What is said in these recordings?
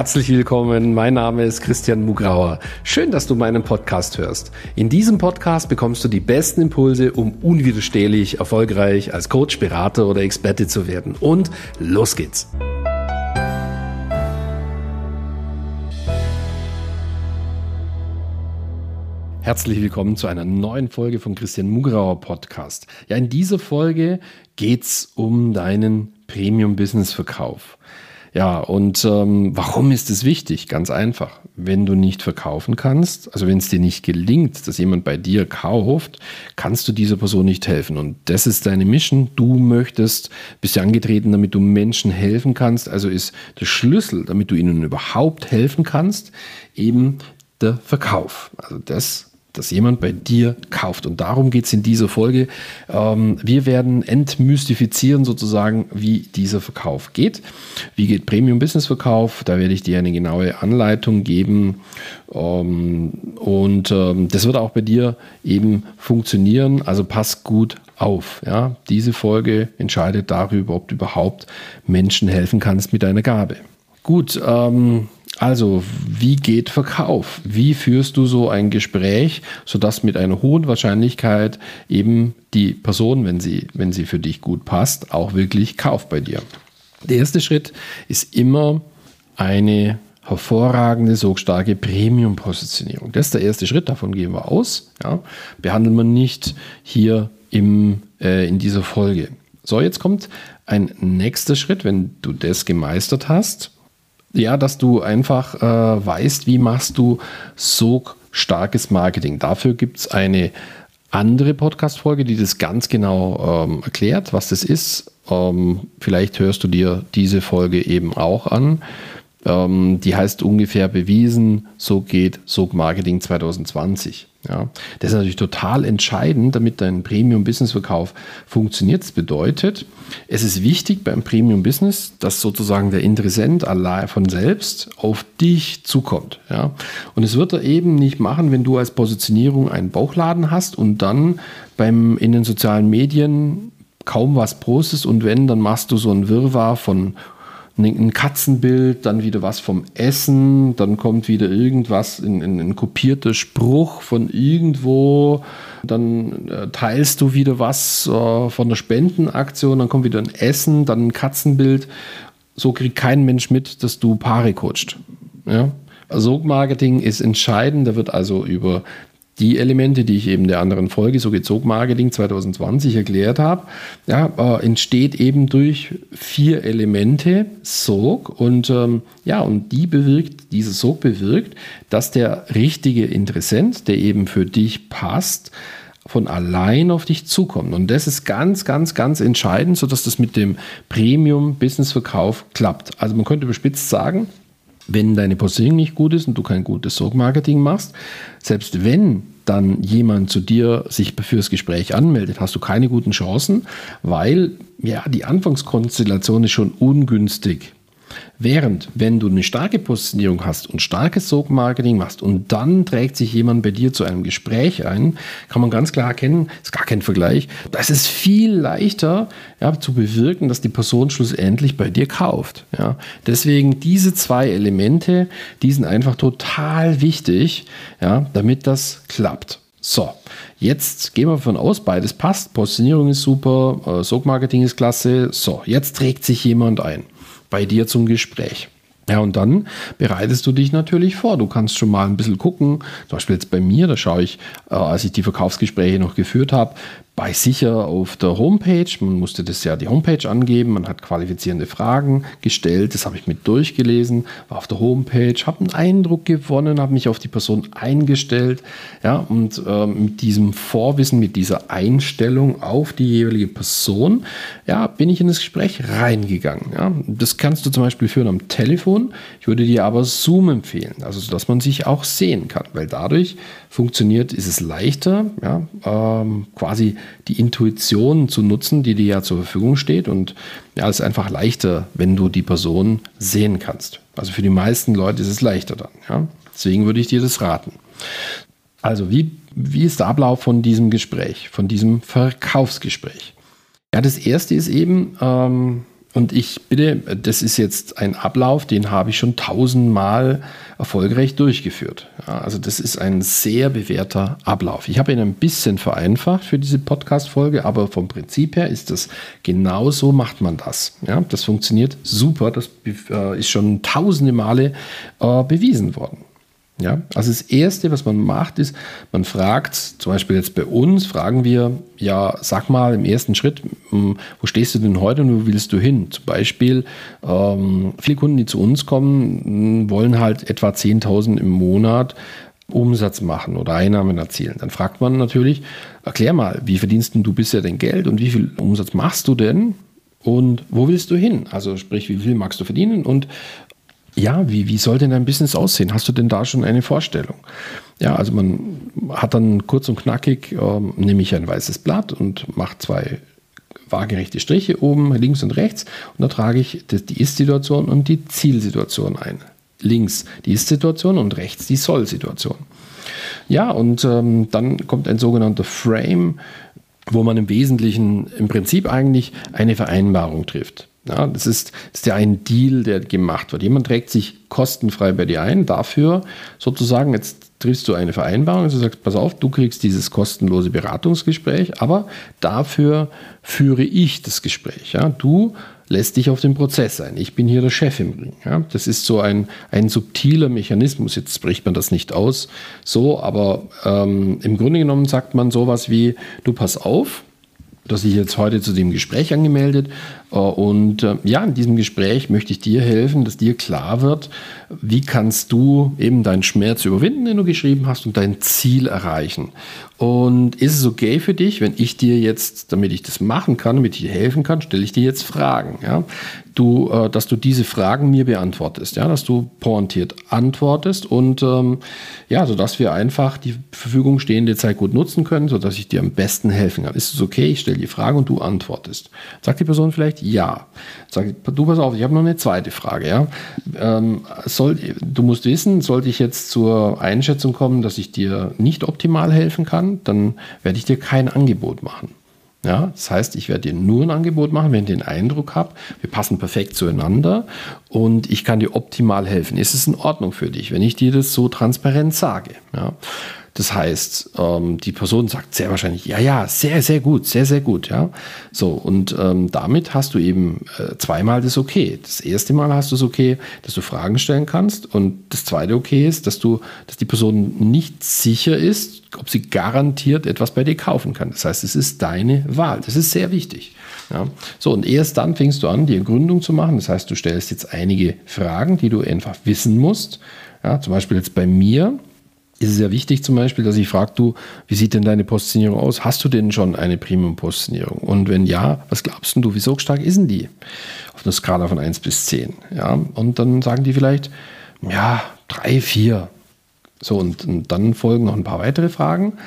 Herzlich willkommen, mein Name ist Christian Mugrauer. Schön, dass du meinen Podcast hörst. In diesem Podcast bekommst du die besten Impulse, um unwiderstehlich erfolgreich als Coach, Berater oder Experte zu werden. Und los geht's! Herzlich willkommen zu einer neuen Folge von Christian Mugrauer Podcast. Ja, in dieser Folge geht's um deinen Premium-Business-Verkauf. Ja, und ähm, warum ist es wichtig? Ganz einfach. Wenn du nicht verkaufen kannst, also wenn es dir nicht gelingt, dass jemand bei dir kauft, kannst du dieser Person nicht helfen. Und das ist deine Mission. Du möchtest, bist ja angetreten, damit du Menschen helfen kannst. Also ist der Schlüssel, damit du ihnen überhaupt helfen kannst, eben der Verkauf. Also das dass jemand bei dir kauft. Und darum geht es in dieser Folge. Ähm, wir werden entmystifizieren sozusagen, wie dieser Verkauf geht. Wie geht Premium-Business-Verkauf? Da werde ich dir eine genaue Anleitung geben. Ähm, und ähm, das wird auch bei dir eben funktionieren. Also pass gut auf. Ja? Diese Folge entscheidet darüber, ob du überhaupt Menschen helfen kannst mit deiner Gabe. Gut, ähm, also, wie geht Verkauf? Wie führst du so ein Gespräch, sodass mit einer hohen Wahrscheinlichkeit eben die Person, wenn sie, wenn sie für dich gut passt, auch wirklich kauft bei dir? Der erste Schritt ist immer eine hervorragende, so starke Premium-Positionierung. Das ist der erste Schritt, davon gehen wir aus. Ja. Behandeln wir nicht hier im, äh, in dieser Folge. So, jetzt kommt ein nächster Schritt, wenn du das gemeistert hast ja, dass du einfach äh, weißt, wie machst du so starkes Marketing. Dafür gibt es eine andere Podcast-Folge, die das ganz genau ähm, erklärt, was das ist. Ähm, vielleicht hörst du dir diese Folge eben auch an. Ähm, die heißt ungefähr bewiesen, so geht Sog Marketing 2020. Ja, das ist natürlich total entscheidend, damit dein Premium-Business-Verkauf funktioniert. Das bedeutet, es ist wichtig beim Premium-Business, dass sozusagen der Interessent allein von selbst auf dich zukommt. Ja, und es wird er eben nicht machen, wenn du als Positionierung einen Bauchladen hast und dann beim, in den sozialen Medien kaum was postest und wenn, dann machst du so ein Wirrwarr von ein Katzenbild, dann wieder was vom Essen, dann kommt wieder irgendwas, ein, ein, ein kopierter Spruch von irgendwo, dann äh, teilst du wieder was äh, von der Spendenaktion, dann kommt wieder ein Essen, dann ein Katzenbild. So kriegt kein Mensch mit, dass du Paare coacht. Ja? Sog-Marketing ist entscheidend, da wird also über die Elemente, die ich eben der anderen Folge, so geht Sog-Marketing 2020 erklärt habe, ja, äh, entsteht eben durch vier Elemente Sog und ähm, ja, und die bewirkt, dieser Sog bewirkt, dass der richtige Interessent, der eben für dich passt, von allein auf dich zukommt. Und das ist ganz, ganz, ganz entscheidend, sodass das mit dem Premium-Business-Verkauf klappt. Also man könnte überspitzt sagen, wenn deine Positioning nicht gut ist und du kein gutes Sog-Marketing machst, selbst wenn dann jemand zu dir sich fürs Gespräch anmeldet, hast du keine guten Chancen, weil ja die Anfangskonstellation ist schon ungünstig. Während, wenn du eine starke Positionierung hast und starkes Sog-Marketing machst und dann trägt sich jemand bei dir zu einem Gespräch ein, kann man ganz klar erkennen, ist gar kein Vergleich, das ist viel leichter ja, zu bewirken, dass die Person schlussendlich bei dir kauft. Ja. Deswegen diese zwei Elemente, die sind einfach total wichtig, ja, damit das klappt. So, jetzt gehen wir davon aus, beides passt. Positionierung ist super, äh, Sog-Marketing ist klasse. So, jetzt trägt sich jemand ein bei dir zum Gespräch. Ja, und dann bereitest du dich natürlich vor. Du kannst schon mal ein bisschen gucken. Zum Beispiel jetzt bei mir, da schaue ich, äh, als ich die Verkaufsgespräche noch geführt habe, bei sicher auf der Homepage. Man musste das ja die Homepage angeben. Man hat qualifizierende Fragen gestellt. Das habe ich mit durchgelesen, war auf der Homepage, habe einen Eindruck gewonnen, habe mich auf die Person eingestellt. Ja, und äh, mit diesem Vorwissen, mit dieser Einstellung auf die jeweilige Person, ja, bin ich in das Gespräch reingegangen. Ja. Das kannst du zum Beispiel führen am Telefon. Ich würde dir aber Zoom empfehlen, also dass man sich auch sehen kann, weil dadurch funktioniert, ist es leichter, ja, ähm, quasi die Intuition zu nutzen, die dir ja zur Verfügung steht. Und ja, es ist einfach leichter, wenn du die Person sehen kannst. Also für die meisten Leute ist es leichter dann. Ja. Deswegen würde ich dir das raten. Also wie, wie ist der Ablauf von diesem Gespräch, von diesem Verkaufsgespräch? Ja, das erste ist eben, ähm, Und ich bitte, das ist jetzt ein Ablauf, den habe ich schon tausendmal erfolgreich durchgeführt. Also das ist ein sehr bewährter Ablauf. Ich habe ihn ein bisschen vereinfacht für diese Podcast-Folge, aber vom Prinzip her ist das genau so macht man das. Ja, das funktioniert super. Das äh, ist schon tausende Male äh, bewiesen worden. Ja, also das Erste, was man macht, ist, man fragt, zum Beispiel jetzt bei uns, fragen wir, ja, sag mal im ersten Schritt, hm, wo stehst du denn heute und wo willst du hin? Zum Beispiel, ähm, viele Kunden, die zu uns kommen, hm, wollen halt etwa 10.000 im Monat Umsatz machen oder Einnahmen erzielen. Dann fragt man natürlich, erklär mal, wie verdienst du bisher dein Geld und wie viel Umsatz machst du denn? Und wo willst du hin? Also sprich, wie viel magst du verdienen und ja, wie, wie soll denn dein Business aussehen? Hast du denn da schon eine Vorstellung? Ja, also man hat dann kurz und knackig, ähm, nehme ich ein weißes Blatt und mache zwei waagerechte Striche oben, links und rechts und da trage ich die Ist-Situation und die Zielsituation ein. Links die Ist-Situation und rechts die Soll-Situation. Ja, und ähm, dann kommt ein sogenannter Frame, wo man im Wesentlichen im Prinzip eigentlich eine Vereinbarung trifft. Ja, das, ist, ist ja ein Deal, der gemacht wird. Jemand trägt sich kostenfrei bei dir ein, dafür sozusagen, jetzt triffst du eine Vereinbarung, also sagst, pass auf, du kriegst dieses kostenlose Beratungsgespräch, aber dafür führe ich das Gespräch. Ja? Du lässt dich auf den Prozess ein. Ich bin hier der Chef im Ring. Ja? Das ist so ein, ein subtiler Mechanismus. Jetzt spricht man das nicht aus, so, aber ähm, im Grunde genommen sagt man sowas wie, du pass auf, dass ich jetzt heute zu dem Gespräch angemeldet äh, und äh, ja, in diesem Gespräch möchte ich dir helfen, dass dir klar wird, wie kannst du eben deinen Schmerz überwinden, den du geschrieben hast und dein Ziel erreichen. Und ist es okay für dich, wenn ich dir jetzt, damit ich das machen kann, damit ich dir helfen kann, stelle ich dir jetzt Fragen. Ja? Du, äh, dass du diese Fragen mir beantwortest, ja? dass du pointiert antwortest und ähm, ja, sodass wir einfach die Verfügung stehende Zeit gut nutzen können, sodass ich dir am besten helfen kann. Ist es okay? Ich stelle die Frage und du antwortest. Sagt die Person vielleicht ja. Sag, du pass auf, ich habe noch eine zweite Frage. Ja? Ähm, soll, du musst wissen, sollte ich jetzt zur Einschätzung kommen, dass ich dir nicht optimal helfen kann, dann werde ich dir kein Angebot machen. Ja, das heißt, ich werde dir nur ein Angebot machen, wenn ich den Eindruck habe, wir passen perfekt zueinander und ich kann dir optimal helfen. Ist es in Ordnung für dich, wenn ich dir das so transparent sage? Ja. Das heißt, ähm, die Person sagt sehr wahrscheinlich, ja, ja, sehr, sehr gut, sehr, sehr gut, ja. So, und ähm, damit hast du eben äh, zweimal das Okay. Das erste Mal hast du es okay, dass du Fragen stellen kannst und das zweite Okay ist, dass du, dass die Person nicht sicher ist, ob sie garantiert etwas bei dir kaufen kann. Das heißt, es ist deine Wahl. Das ist sehr wichtig. Ja. So, und erst dann fängst du an, die Gründung zu machen. Das heißt, du stellst jetzt einige Fragen, die du einfach wissen musst. Ja, zum Beispiel jetzt bei mir ist es ja wichtig zum Beispiel, dass ich frage, du, wie sieht denn deine Positionierung aus? Hast du denn schon eine Premium-Positionierung? Und wenn ja, was glaubst du, wie so stark ist denn die? Auf einer Skala von 1 bis 10. Ja, und dann sagen die vielleicht, ja, 3, 4. So, und, und dann folgen noch ein paar weitere Fragen.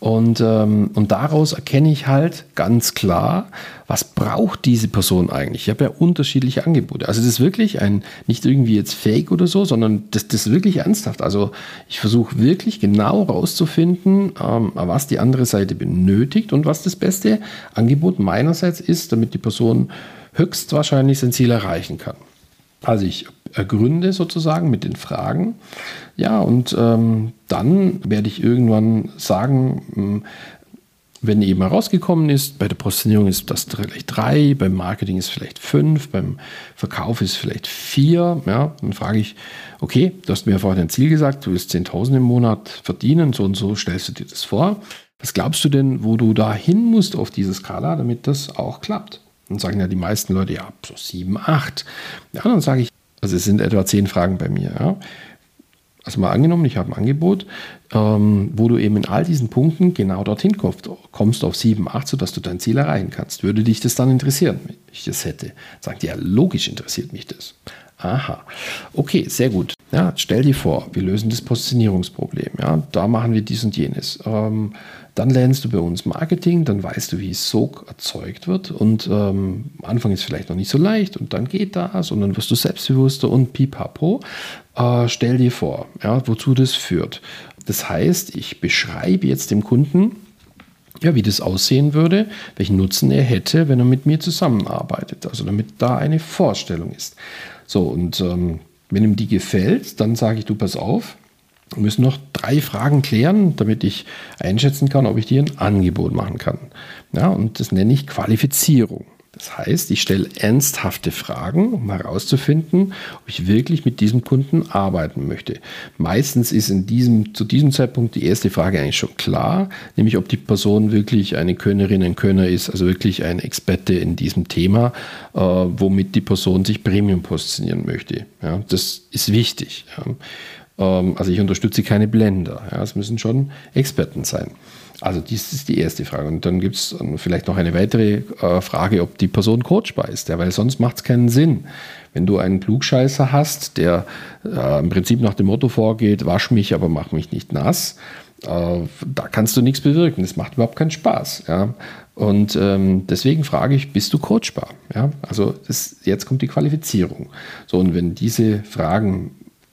Und, ähm, und daraus erkenne ich halt ganz klar, was braucht diese Person eigentlich. Ich habe ja unterschiedliche Angebote. Also das ist wirklich ein, nicht irgendwie jetzt Fake oder so, sondern das, das ist wirklich ernsthaft. Also ich versuche wirklich genau herauszufinden, ähm, was die andere Seite benötigt und was das beste Angebot meinerseits ist, damit die Person höchstwahrscheinlich sein Ziel erreichen kann. Also ich ergründe sozusagen mit den Fragen. Ja, und ähm, dann werde ich irgendwann sagen, hm, wenn eben herausgekommen ist, bei der Positionierung ist das vielleicht drei, beim Marketing ist vielleicht fünf, beim Verkauf ist vielleicht vier. Ja, dann frage ich, okay, du hast mir vorhin ein Ziel gesagt, du willst 10.000 im Monat verdienen, so und so stellst du dir das vor. Was glaubst du denn, wo du da hin musst auf diese Skala, damit das auch klappt? Dann sagen ja die meisten Leute, ja, so sieben, acht. Ja, dann sage ich, also es sind etwa zehn Fragen bei mir. Ja. Also mal angenommen, ich habe ein Angebot, ähm, wo du eben in all diesen Punkten genau dorthin kommst, kommst auf 7, 8, sodass du dein Ziel erreichen kannst. Würde dich das dann interessieren, wenn ich das hätte? Sagt ja, logisch interessiert mich das. Aha, okay, sehr gut. Ja, stell dir vor, wir lösen das Positionierungsproblem. Ja, da machen wir dies und jenes. Ähm, dann lernst du bei uns Marketing, dann weißt du, wie Sog erzeugt wird. Und ähm, am Anfang ist vielleicht noch nicht so leicht und dann geht das und dann wirst du selbstbewusster und pipapo. Äh, stell dir vor, ja, wozu das führt. Das heißt, ich beschreibe jetzt dem Kunden, ja, wie das aussehen würde, welchen Nutzen er hätte, wenn er mit mir zusammenarbeitet. Also damit da eine Vorstellung ist. So, und ähm, wenn ihm die gefällt, dann sage ich, du pass auf, müssen noch drei Fragen klären, damit ich einschätzen kann, ob ich dir ein Angebot machen kann. Ja, und das nenne ich Qualifizierung. Das heißt, ich stelle ernsthafte Fragen, um herauszufinden, ob ich wirklich mit diesem Kunden arbeiten möchte. Meistens ist in diesem, zu diesem Zeitpunkt die erste Frage eigentlich schon klar, nämlich ob die Person wirklich eine Könnerin, ein Könner ist, also wirklich ein Experte in diesem Thema, äh, womit die Person sich Premium positionieren möchte. Ja, das ist wichtig. Ja. Ähm, also ich unterstütze keine Blender. Ja, es müssen schon Experten sein. Also dies ist die erste Frage. Und dann gibt es vielleicht noch eine weitere äh, Frage, ob die Person coachbar ist, ja, weil sonst macht es keinen Sinn. Wenn du einen Klugscheißer hast, der äh, im Prinzip nach dem Motto vorgeht, wasch mich, aber mach mich nicht nass, äh, da kannst du nichts bewirken. Das macht überhaupt keinen Spaß. Ja. Und ähm, deswegen frage ich, bist du coachbar? Ja, also das, jetzt kommt die Qualifizierung. So, und wenn diese Fragen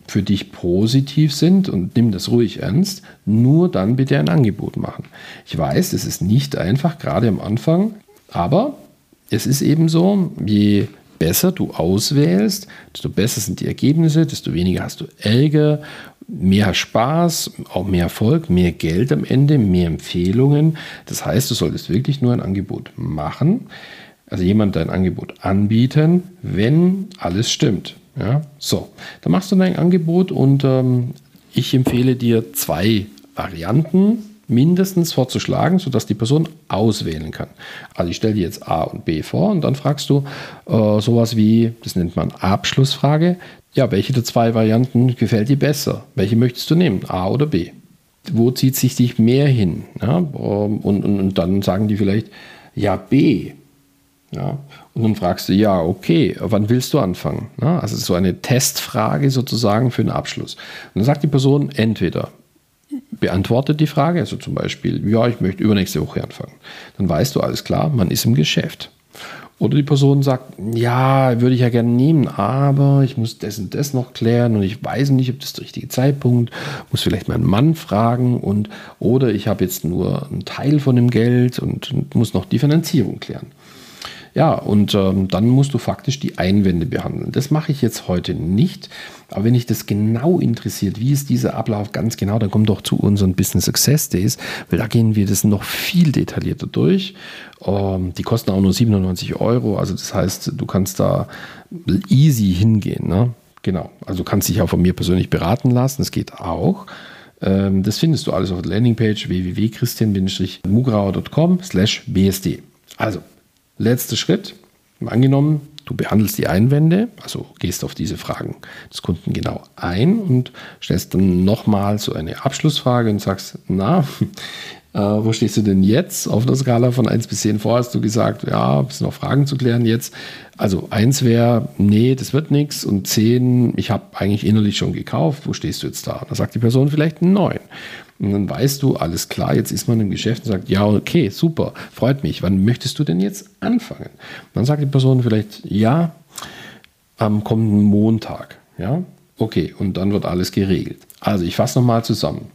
für dich positiv sind und nimm das ruhig ernst, nur dann bitte ein Angebot machen. Ich weiß, es ist nicht einfach, gerade am Anfang, aber es ist eben so, je besser du auswählst, desto besser sind die Ergebnisse, desto weniger hast du Ärger, mehr Spaß, auch mehr Erfolg, mehr Geld am Ende, mehr Empfehlungen. Das heißt, du solltest wirklich nur ein Angebot machen, also jemand dein Angebot anbieten, wenn alles stimmt. Ja, so, dann machst du dein Angebot und ähm, ich empfehle dir zwei Varianten mindestens vorzuschlagen, sodass die Person auswählen kann. Also ich stelle dir jetzt A und B vor und dann fragst du äh, sowas wie, das nennt man Abschlussfrage, ja, welche der zwei Varianten gefällt dir besser? Welche möchtest du nehmen, A oder B? Wo zieht sich dich mehr hin? Ja, ähm, und, und, und dann sagen die vielleicht, ja, B. Ja, und dann fragst du, ja, okay, wann willst du anfangen? Ja, also so eine Testfrage sozusagen für einen Abschluss. Und dann sagt die Person entweder, beantwortet die Frage, also zum Beispiel, ja, ich möchte übernächste Woche anfangen. Dann weißt du, alles klar, man ist im Geschäft. Oder die Person sagt, ja, würde ich ja gerne nehmen, aber ich muss das und das noch klären und ich weiß nicht, ob das der richtige Zeitpunkt, muss vielleicht meinen Mann fragen und oder ich habe jetzt nur einen Teil von dem Geld und, und muss noch die Finanzierung klären. Ja, und ähm, dann musst du faktisch die Einwände behandeln. Das mache ich jetzt heute nicht. Aber wenn dich das genau interessiert, wie ist dieser Ablauf ganz genau, dann komm doch zu unseren Business Success Days, weil da gehen wir das noch viel detaillierter durch. Ähm, die kosten auch nur 97 Euro. Also das heißt, du kannst da easy hingehen. Ne? Genau. Also du kannst dich auch von mir persönlich beraten lassen. Das geht auch. Ähm, das findest du alles auf der Landingpage www.christian-mugrauer.com slash bsd. Also, Letzter Schritt. Angenommen, du behandelst die Einwände, also gehst auf diese Fragen des Kunden genau ein und stellst dann nochmal so eine Abschlussfrage und sagst, na, äh, wo stehst du denn jetzt auf der Skala von 1 bis 10 vor? Hast du gesagt, ja, es sind noch Fragen zu klären jetzt. Also 1 wäre, nee, das wird nichts und 10, ich habe eigentlich innerlich schon gekauft, wo stehst du jetzt da? Da sagt die Person vielleicht 9. Und dann weißt du, alles klar, jetzt ist man im Geschäft und sagt, ja, okay, super, freut mich. Wann möchtest du denn jetzt anfangen? dann sagt die Person vielleicht, ja, am kommenden Montag. Ja, okay, und dann wird alles geregelt. Also ich fasse nochmal zusammen.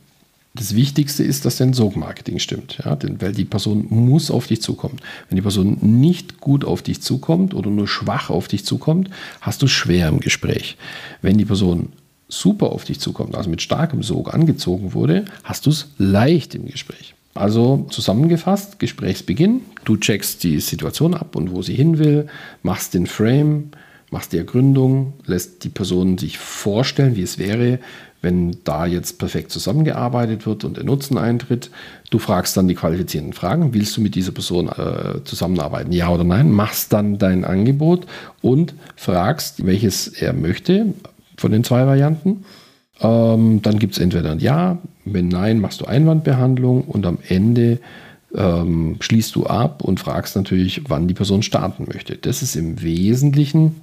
Das Wichtigste ist, dass dein Sogmarketing stimmt, ja, denn, weil die Person muss auf dich zukommen. Wenn die Person nicht gut auf dich zukommt oder nur schwach auf dich zukommt, hast du schwer im Gespräch. Wenn die Person super auf dich zukommt, also mit starkem Sog angezogen wurde, hast du es leicht im Gespräch. Also zusammengefasst, Gesprächsbeginn, du checkst die Situation ab und wo sie hin will, machst den Frame, machst die Ergründung, lässt die Person sich vorstellen, wie es wäre, wenn da jetzt perfekt zusammengearbeitet wird und der Nutzen eintritt. Du fragst dann die qualifizierenden Fragen, willst du mit dieser Person äh, zusammenarbeiten, ja oder nein, machst dann dein Angebot und fragst, welches er möchte, von den zwei Varianten. Ähm, dann gibt es entweder ein Ja, wenn nein, machst du Einwandbehandlung und am Ende ähm, schließt du ab und fragst natürlich, wann die Person starten möchte. Das ist im Wesentlichen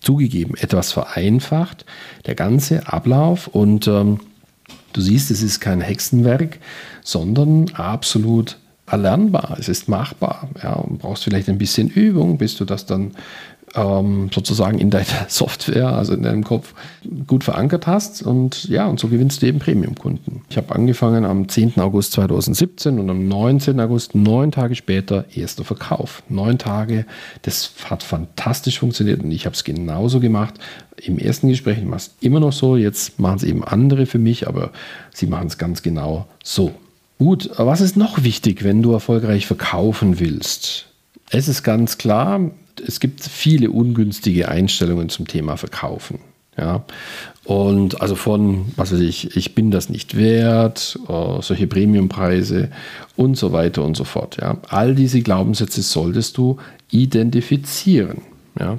zugegeben etwas vereinfacht, der ganze Ablauf und ähm, du siehst, es ist kein Hexenwerk, sondern absolut erlernbar. Es ist machbar. Ja, und brauchst vielleicht ein bisschen Übung, bis du das dann ähm, sozusagen in deiner Software, also in deinem Kopf, gut verankert hast. Und ja, und so gewinnst du eben Premium-Kunden. Ich habe angefangen am 10. August 2017 und am 19. August, neun Tage später, erster Verkauf. Neun Tage, das hat fantastisch funktioniert und ich habe es genauso gemacht. Im ersten Gespräch, ich es immer noch so, jetzt machen es eben andere für mich, aber sie machen es ganz genau so. Gut, was ist noch wichtig, wenn du erfolgreich verkaufen willst? Es ist ganz klar, es gibt viele ungünstige Einstellungen zum Thema Verkaufen. Ja, und also von, was weiß ich, ich bin das nicht wert, uh, solche Premiumpreise und so weiter und so fort. Ja, all diese Glaubenssätze solltest du identifizieren. Ja,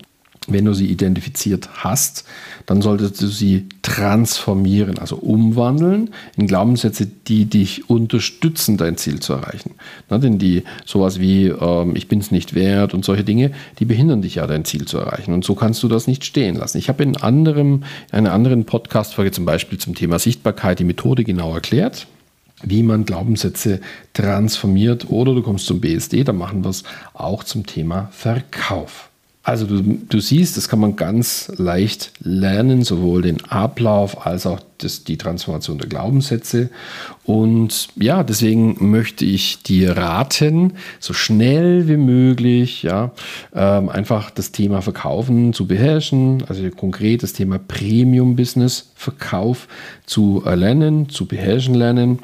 wenn du sie identifiziert hast, dann solltest du sie transformieren, also umwandeln in Glaubenssätze, die dich unterstützen, dein Ziel zu erreichen. Na, denn die sowas wie ähm, ich bin es nicht wert und solche Dinge, die behindern dich ja, dein Ziel zu erreichen. Und so kannst du das nicht stehen lassen. Ich habe in anderem, in einer anderen Podcast-Folge zum Beispiel zum Thema Sichtbarkeit die Methode genau erklärt wie man Glaubenssätze transformiert oder du kommst zum BSD, da machen wir es auch zum Thema Verkauf. Also du, du siehst, das kann man ganz leicht lernen, sowohl den Ablauf als auch das, die Transformation der Glaubenssätze. Und ja, deswegen möchte ich dir raten, so schnell wie möglich, ja, ähm, einfach das Thema Verkaufen zu beherrschen, also konkret das Thema Premium-Business, Verkauf zu erlernen, zu beherrschen lernen,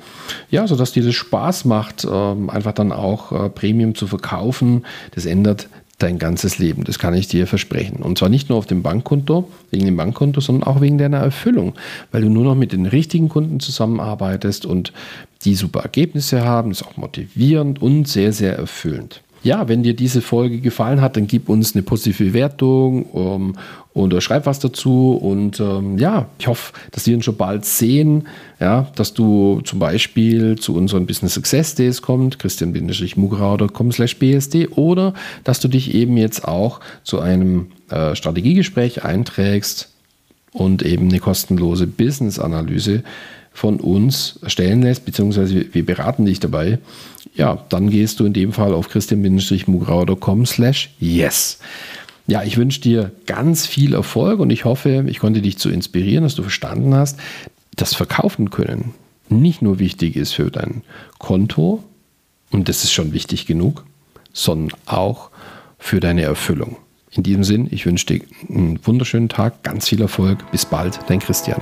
ja, sodass dir das Spaß macht, ähm, einfach dann auch äh, Premium zu verkaufen. Das ändert dein ganzes Leben. Das kann ich dir versprechen. Und zwar nicht nur auf dem Bankkonto, wegen dem Bankkonto, sondern auch wegen deiner Erfüllung, weil du nur noch mit den richtigen Kunden zusammenarbeitest und die super Ergebnisse haben, das ist auch motivierend und sehr, sehr erfüllend. Ja, wenn dir diese Folge gefallen hat, dann gib uns eine positive Bewertung um, oder schreib was dazu. Und ähm, ja, ich hoffe, dass wir uns schon bald sehen, ja, dass du zum Beispiel zu unseren Business Success Days kommst, christian-mugrau.com slash bsd oder dass du dich eben jetzt auch zu einem äh, Strategiegespräch einträgst und eben eine kostenlose Business-Analyse von uns erstellen lässt, beziehungsweise wir beraten dich dabei, ja, dann gehst du in dem Fall auf christian-mugrauer.com slash yes. Ja, ich wünsche dir ganz viel Erfolg und ich hoffe, ich konnte dich zu inspirieren, dass du verstanden hast, dass Verkaufen können nicht nur wichtig ist für dein Konto, und das ist schon wichtig genug, sondern auch für deine Erfüllung. In diesem Sinn, ich wünsche dir einen wunderschönen Tag, ganz viel Erfolg. Bis bald, dein Christian.